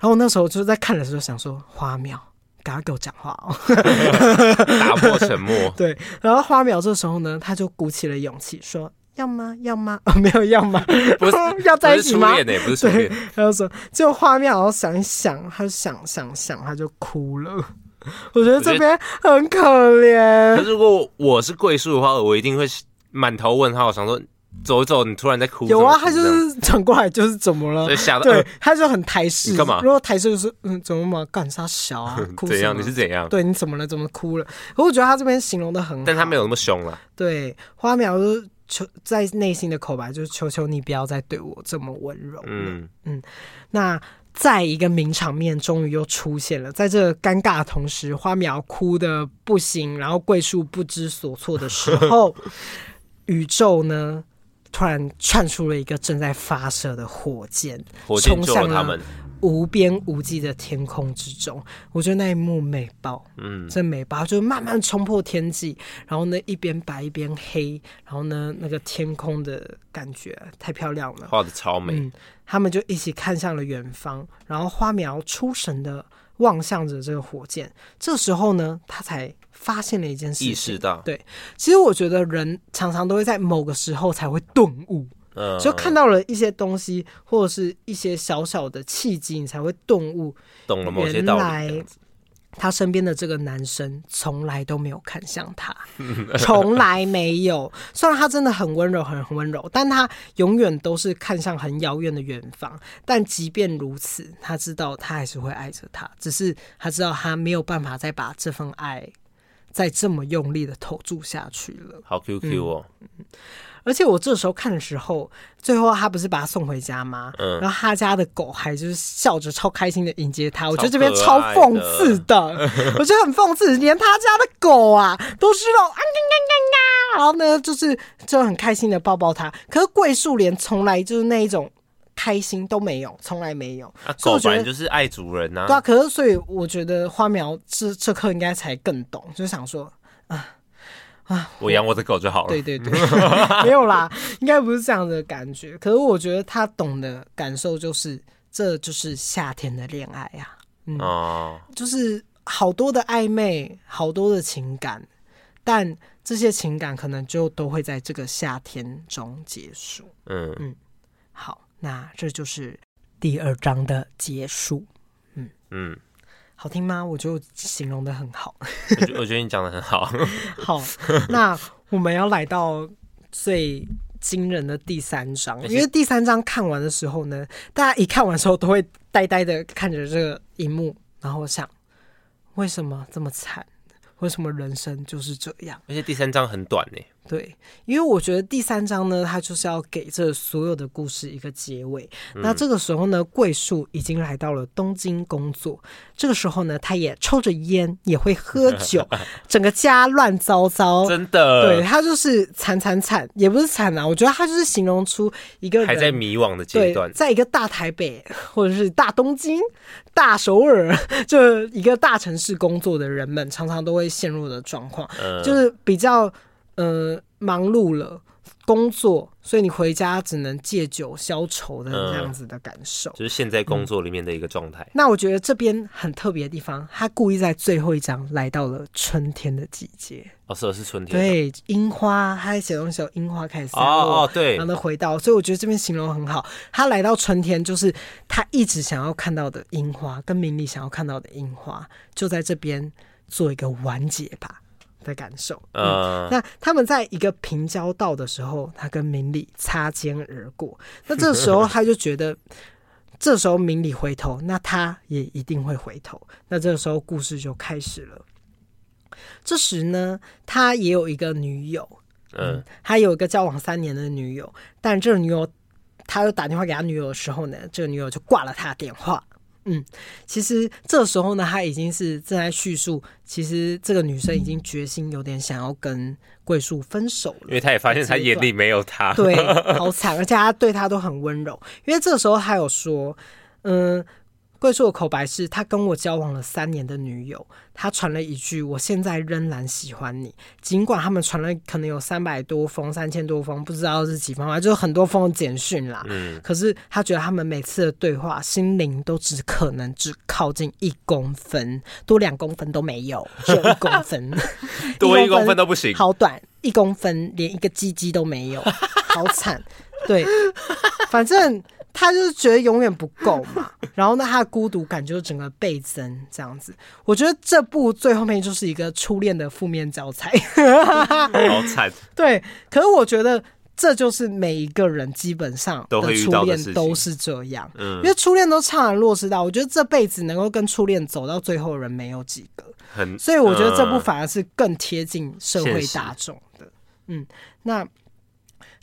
然后那时候就是在看的时候想说，花苗。赶快给我讲话哦！*laughs* 打破沉默。*laughs* 对，然后花苗这时候呢，他就鼓起了勇气说：“要吗？要吗？*laughs* 哦，没有要吗？不是要在一起吗？不是初恋，他就说，就花苗，然后想一想，他就想想想，他就哭了。我觉得这边很可怜。可是如果我是桂树的话，我一定会满头问号，我想说。走一走，你突然在哭。有啊，他就是转过来，就是怎么了？对，吓到。对，他就很台式。干嘛？如果台式就是嗯，怎么嘛？干啥小啊？*laughs* 哭？怎样？你是怎样？对，你怎么了？怎么哭了？可我觉得他这边形容的很好，但他没有那么凶了。对，花苗就是求在内心的口白，就是求求你不要再对我这么温柔。嗯嗯。那在一个名场面终于又出现了，在这尴尬的同时，花苗哭的不行，然后桂树不知所措的时候，*laughs* 宇宙呢？突然窜出了一个正在发射的火箭，火箭救了他们，无边无际的天空之中，我觉得那一幕美爆，嗯，真美爆，就慢慢冲破天际，然后呢一边白一边黑，然后呢那个天空的感觉太漂亮了，画的超美。嗯，他们就一起看向了远方，然后花苗出神的望向着这个火箭。这时候呢，他才发现了一件事情，意识到，对，其实我觉得人常常都会在某个时候才会顿悟。就看到了一些东西，或者是一些小小的契机，你才会顿悟，懂了某些道理。他身边的这个男生从来都没有看向他，从来没有。虽然他真的很温柔，很很温柔，但他永远都是看向很遥远的远方。但即便如此，他知道他还是会爱着他，只是他知道他没有办法再把这份爱再这么用力的投注下去了。好 QQ 哦。嗯而且我这时候看的时候，最后他不是把他送回家吗？嗯，然后他家的狗还就是笑着超开心的迎接他，我觉得这边超讽刺的，我觉得很讽刺，连他家的狗啊都是那种啊然后呢就是就很开心的抱抱他。可是桂树莲从来就是那一种开心都没有，从来没有。啊，狗本来就是爱主人呐。对啊，可是所以我觉得花苗这这刻应该才更懂，就是想说啊。啊，我养我的狗就好了。对对对，*laughs* 没有啦，应该不是这样的感觉。可是我觉得他懂的感受就是，这就是夏天的恋爱呀。嗯，哦，就是好多的暧昧，好多的情感，但这些情感可能就都会在这个夏天中结束。嗯嗯，好，那这就是第二章的结束。嗯嗯。好听吗？我就形容的很好。我觉得你讲的很好。*laughs* 好，那我们要来到最惊人的第三章，因为第三章看完的时候呢，大家一看完的时候都会呆呆的看着这个荧幕，然后想，为什么这么惨？为什么人生就是这样？而且第三章很短呢。对，因为我觉得第三章呢，它就是要给这所有的故事一个结尾。嗯、那这个时候呢，桂树已经来到了东京工作。这个时候呢，他也抽着烟，也会喝酒，*laughs* 整个家乱糟糟。真的，对，他就是惨惨惨，也不是惨啊。我觉得他就是形容出一个人还在迷惘的阶段，在一个大台北或者是大东京、大首尔，就一个大城市工作的人们，常常都会陷入的状况，嗯、就是比较。呃，忙碌了，工作，所以你回家只能借酒消愁的这样子的感受，嗯、就是现在工作里面的一个状态、嗯。那我觉得这边很特别的地方，他故意在最后一章来到了春天的季节。哦，是是春天。对，樱花，他在写东西有，樱花开始散落。哦哦，对。然后呢，回到，所以我觉得这边形容很好。他来到春天，就是他一直想要看到的樱花，跟明里想要看到的樱花，就在这边做一个完结吧。的感受，嗯，那他们在一个平交道的时候，他跟明理擦肩而过。那这时候 *laughs* 他就觉得，这时候明理回头，那他也一定会回头。那这时候故事就开始了。这时呢，他也有一个女友，嗯，他有一个交往三年的女友，但这个女友，他又打电话给他女友的时候呢，这个女友就挂了他的电话。嗯，其实这时候呢，他已经是正在叙述，其实这个女生已经决心有点想要跟桂树分手了，因为他也发现他眼里没有他，对，*laughs* 好惨，而且他对他都很温柔，因为这个时候他有说，嗯。桂树的口白是他跟我交往了三年的女友，他传了一句“我现在仍然喜欢你”。尽管他们传了可能有三百多封、三千多封，不知道是几封啊，就是很多封简讯啦。嗯，可是他觉得他们每次的对话，心灵都只可能只靠近一公分，多两公分都没有，只有一公分，*laughs* 多一公分都不行，好短，一公分连一个鸡鸡都没有，好惨。对，反正。他就是觉得永远不够嘛，*laughs* 然后呢，他的孤独感就整个倍增这样子。我觉得这部最后面就是一个初恋的负面教材，好惨。*laughs* 对，可是我觉得这就是每一个人基本上的初恋都是这样，嗯，因为初恋都怅然若失到，我觉得这辈子能够跟初恋走到最后的人没有几个，很，所以我觉得这部反而是更贴近社会大众的。嗯，那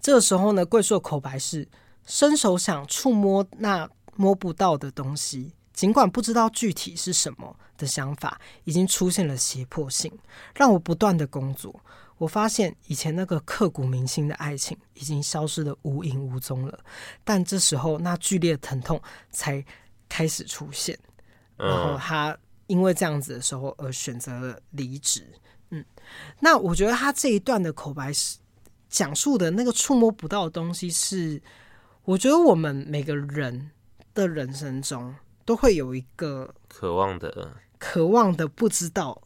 这个时候呢，桂树的口白是。伸手想触摸那摸不到的东西，尽管不知道具体是什么的想法，已经出现了胁迫性，让我不断的工作。我发现以前那个刻骨铭心的爱情已经消失的无影无踪了，但这时候那剧烈的疼痛才开始出现，然后他因为这样子的时候而选择了离职。嗯，那我觉得他这一段的口白是讲述的那个触摸不到的东西是，我觉得我们每个人的人生中都会有一个渴望的、渴望的不知道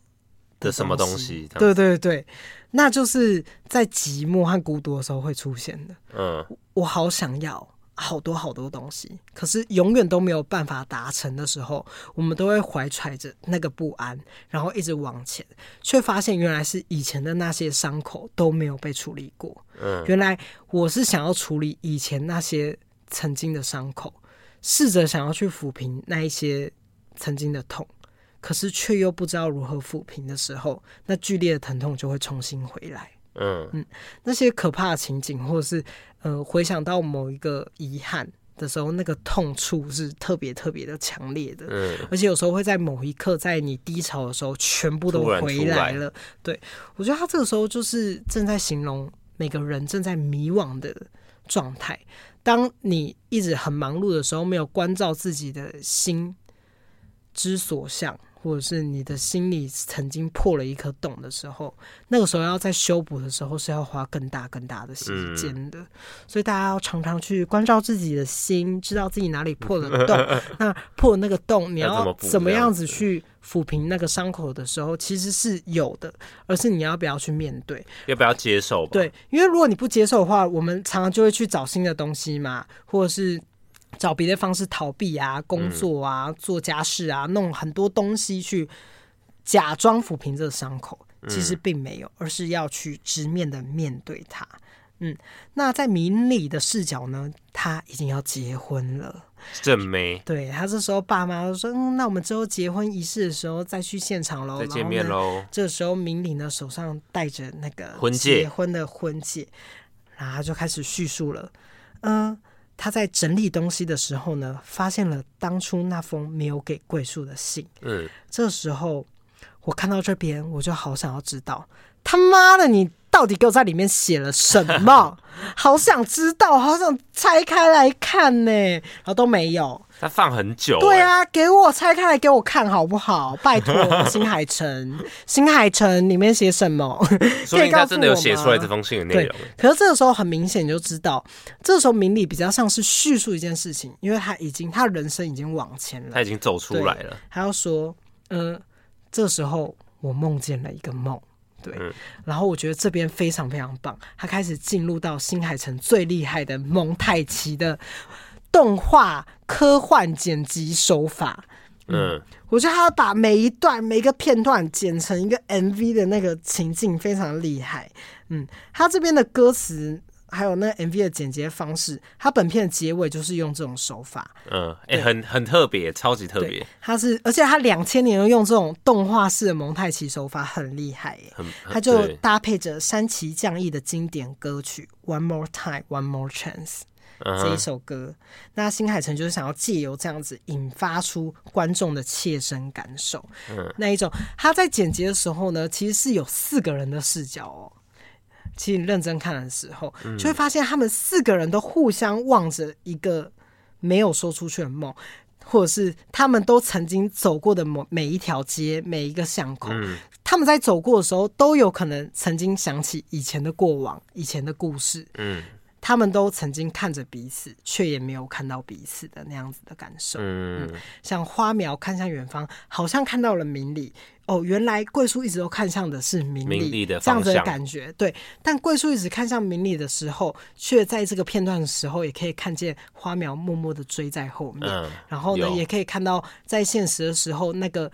的什么东西。对对对，那就是在寂寞和孤独的时候会出现的。嗯，我好想要。好多好多东西，可是永远都没有办法达成的时候，我们都会怀揣着那个不安，然后一直往前，却发现原来是以前的那些伤口都没有被处理过。嗯，原来我是想要处理以前那些曾经的伤口，试着想要去抚平那一些曾经的痛，可是却又不知道如何抚平的时候，那剧烈的疼痛就会重新回来。嗯嗯，那些可怕的情景，或者是。呃，回想到某一个遗憾的时候，那个痛处是特别特别的强烈的，嗯，而且有时候会在某一刻，在你低潮的时候，全部都回来了。对，我觉得他这个时候就是正在形容每个人正在迷惘的状态。当你一直很忙碌的时候，没有关照自己的心之所向。或者是你的心里曾经破了一颗洞的时候，那个时候要在修补的时候是要花更大更大的时间的，嗯、所以大家要常常去关照自己的心，知道自己哪里破了洞。*laughs* 那破了那个洞，你要怎么样子去抚平那个伤口的时候，其实是有的，而是你要不要去面对，要不要接受？对，因为如果你不接受的话，我们常常就会去找新的东西嘛，或者是。找别的方式逃避啊，工作啊，嗯、做家事啊，弄很多东西去假装抚平这个伤口，其实并没有，嗯、而是要去直面的面对它。嗯，那在明理的视角呢，他已经要结婚了，正妹。对，他这时候爸妈都说：“嗯，那我们之后结婚仪式的时候再去现场喽，再见面喽。”这时候明理呢手上戴着那个婚戒结婚的婚戒，然后他就开始叙述了，嗯。他在整理东西的时候呢，发现了当初那封没有给桂树的信。嗯，这时候我看到这边，我就好想要知道，他妈的，你到底给我在里面写了什么？*laughs* 好想知道，好想拆开来看呢，然后都没有。他放很久，欸，对啊，给我拆开来给我看好不好？拜托，新海诚，*laughs* 新海诚里面写什么？*laughs* 所以他真的有写出来这封信的内容。可是这个时候很明显你就知道，这个时候明理比较像是叙述一件事情，因为他已经他人生已经往前了，他已经走出来了。他要说，嗯、呃，这时候我梦见了一个梦，对，嗯、然后我觉得这边非常非常棒，他开始进入到新海诚最厉害的蒙太奇的。动画科幻剪辑手法，嗯，嗯，我觉得他把每一段每一个片段剪成一个 MV 的那个情境非常厉害，嗯，他这边的歌词还有那个 MV 的剪辑方式，他本片的结尾就是用这种手法，嗯，哎、欸，很很特别，超级特别，他是，而且他两千年用这种动画式的蒙太奇手法很厉害耶，很，他就搭配着山崎匠义的经典歌曲《One More Time, One More Chance》。这一首歌，那新海诚就是想要借由这样子引发出观众的切身感受。嗯，那一种他在剪辑的时候呢，其实是有四个人的视角哦。其实你认真看的时候，就会发现他们四个人都互相望着一个没有说出去的梦，或者是他们都曾经走过的某每一条街、每一个巷口。嗯，他们在走过的时候，都有可能曾经想起以前的过往、以前的故事。嗯。他们都曾经看着彼此，却也没有看到彼此的那样子的感受。嗯，嗯，像花苗看向远方，好像看到了明里。哦，原来桂树一直都看向的是明里，明里的这样子的感觉。对，但桂树一直看向明里的时候，却在这个片段的时候，也可以看见花苗默默的追在后面。嗯，然后呢，也可以看到在现实的时候那个。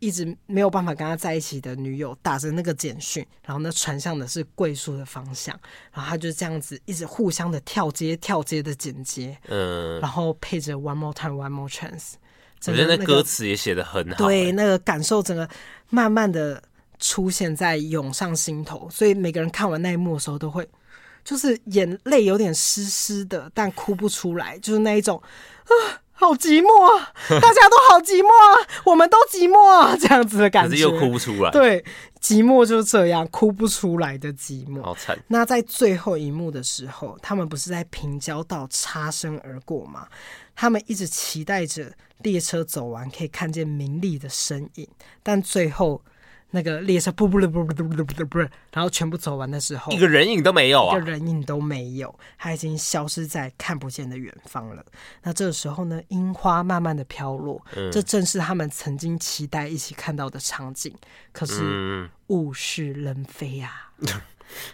一直没有办法跟他在一起的女友打着那个简讯，然后呢，传向的是桂树的方向，然后他就这样子一直互相的跳接跳接的剪接，嗯，然后配着 One More Time One More Chance，我觉得那歌词也写的很好，对，那个感受整个慢慢的出现在涌上心头，所以每个人看完那一幕的时候都会，就是眼泪有点湿湿的，但哭不出来，就是那一种啊。好寂寞啊，*laughs* 大家都好寂寞啊，我们都寂寞啊，*laughs* 这样子的感觉，可是又哭不出来。对，寂寞就是这样，哭不出来的寂寞，好惨。那在最后一幕的时候，他们不是在平交道擦身而过吗？他们一直期待着列车走完，可以看见明丽的身影，但最后。那个列车不不不不不不不，然后全部走完的时候，一个人影都没有啊！一个人影都没有，他已经消失在看不见的远方了。那这个时候呢，樱花慢慢的飘落，嗯、这正是他们曾经期待一起看到的场景。可是物是人非啊！嗯、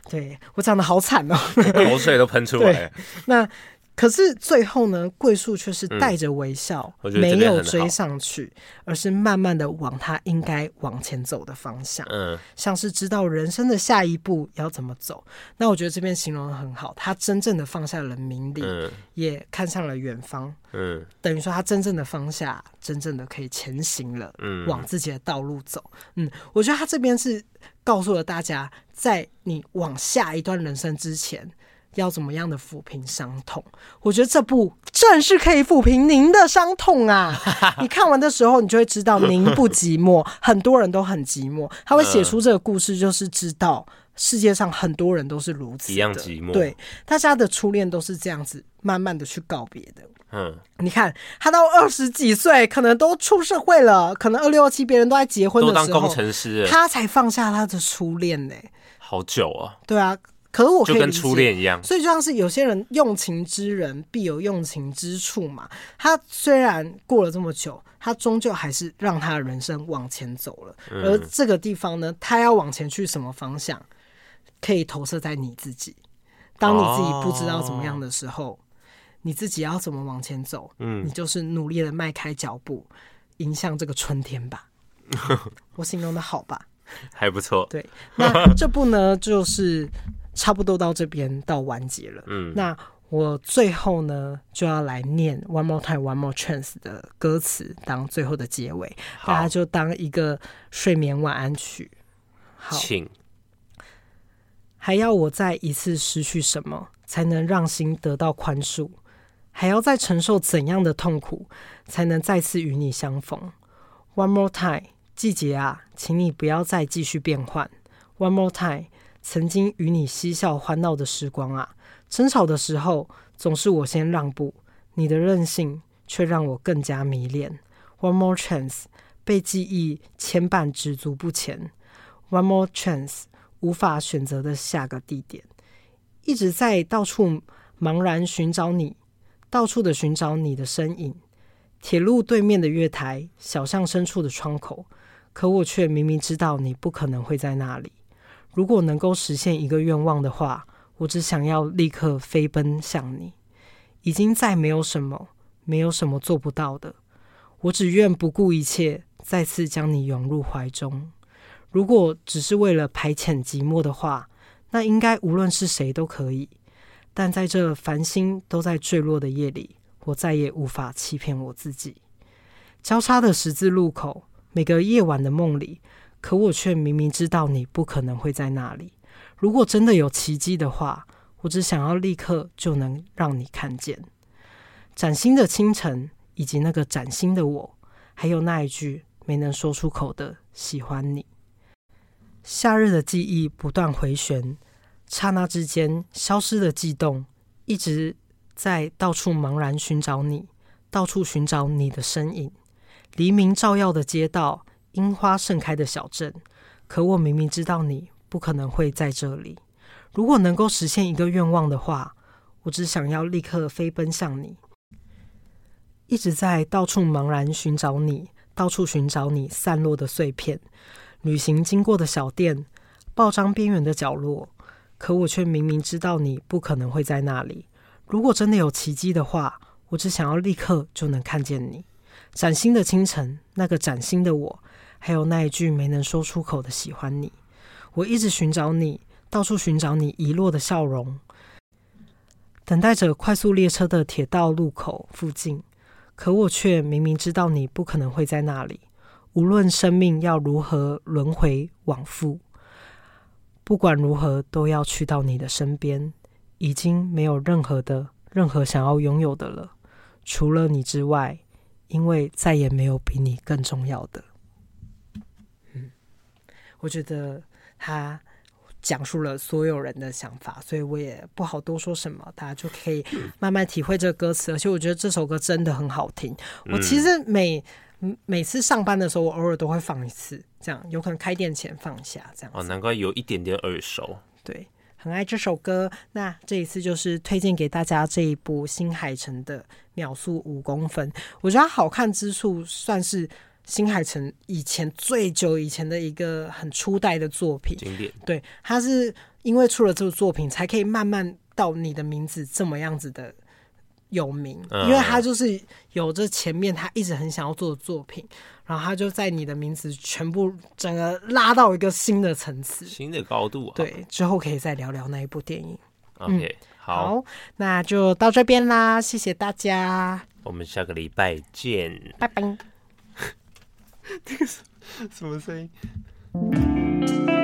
对我长得好惨哦，*laughs* 口水都喷出来。那。可是最后呢，桂树却是带着微笑，嗯、没有追上去，而是慢慢的往他应该往前走的方向，嗯，像是知道人生的下一步要怎么走。那我觉得这边形容的很好，他真正的放下了名利，嗯、也看向了远方，嗯，等于说他真正的放下，真正的可以前行了，嗯，往自己的道路走，嗯，我觉得他这边是告诉了大家，在你往下一段人生之前。要怎么样的抚平伤痛？我觉得这部正是可以抚平您的伤痛啊！*laughs* 你看完的时候，你就会知道您不寂寞，*laughs* 很多人都很寂寞。他会写出这个故事，就是知道世界上很多人都是如此一样寂寞。对，大家的初恋都是这样子，慢慢的去告别的。嗯，你看他到二十几岁，可能都出社会了，可能二六二七别人都在结婚的时候，都当工程师，他才放下他的初恋呢。好久啊！对啊。可是我就跟初恋一样，所以就像是有些人用情之人必有用情之处嘛。他虽然过了这么久，他终究还是让他的人生往前走了。嗯、而这个地方呢，他要往前去什么方向，可以投射在你自己。当你自己不知道怎么样的时候，哦、你自己要怎么往前走？嗯，你就是努力的迈开脚步，迎向这个春天吧。*laughs* 我形容的好吧？还不错。对，那这部呢，就是。差不多到这边到完结了，嗯，那我最后呢就要来念 One More Time One More Chance 的歌词当最后的结尾，大家就当一个睡眠晚安曲。好，请还要我再一次失去什么才能让心得到宽恕？还要再承受怎样的痛苦才能再次与你相逢？One More Time，季节啊，请你不要再继续变换。One More Time。曾经与你嬉笑欢闹的时光啊，争吵的时候总是我先让步，你的任性却让我更加迷恋。One more chance，被记忆牵绊，止足不前。One more chance，无法选择的下个地点，一直在到处茫然寻找你，到处的寻找你的身影。铁路对面的月台，小巷深处的窗口，可我却明明知道你不可能会在那里。如果能够实现一个愿望的话，我只想要立刻飞奔向你。已经再没有什么，没有什么做不到的。我只愿不顾一切，再次将你拥入怀中。如果只是为了排遣寂寞的话，那应该无论是谁都可以。但在这繁星都在坠落的夜里，我再也无法欺骗我自己。交叉的十字路口，每个夜晚的梦里。可我却明明知道你不可能会在那里。如果真的有奇迹的话，我只想要立刻就能让你看见。崭新的清晨，以及那个崭新的我，还有那一句没能说出口的喜欢你。夏日的记忆不断回旋，刹那之间消失的悸动，一直在到处茫然寻找你，到处寻找你的身影。黎明照耀的街道。樱花盛开的小镇，可我明明知道你不可能会在这里。如果能够实现一个愿望的话，我只想要立刻飞奔向你。一直在到处茫然寻找你，到处寻找你散落的碎片。旅行经过的小店，报章边缘的角落，可我却明明知道你不可能会在那里。如果真的有奇迹的话，我只想要立刻就能看见你。崭新的清晨，那个崭新的我。还有那一句没能说出口的喜欢你，我一直寻找你，到处寻找你遗落的笑容，等待着快速列车的铁道路口附近，可我却明明知道你不可能会在那里。无论生命要如何轮回往复，不管如何都要去到你的身边，已经没有任何的任何想要拥有的了，除了你之外，因为再也没有比你更重要的。嗯，我觉得他讲述了所有人的想法，所以我也不好多说什么，大家就可以慢慢体会这个歌词。而且我觉得这首歌真的很好听。我其实每每次上班的时候，我偶尔都会放一次，这样有可能开店前放一下，这样。哦，难怪有一点点耳熟。对。很爱这首歌，那这一次就是推荐给大家这一部新海诚的《秒速五公分》。我觉得它好看之处，算是新海诚以前最久以前的一个很初代的作品。经典。对，他是因为出了这部作品，才可以慢慢到你的名字这么样子的有名，因为他就是有着前面他一直很想要做的作品。然后他就在你的名字全部整个拉到一个新的层次，新的高度啊。对，之后可以再聊聊那一部电影。OK，嗯，好，好，那就到这边啦，谢谢大家，我们下个礼拜见，拜拜。*laughs* 这个什什么声音？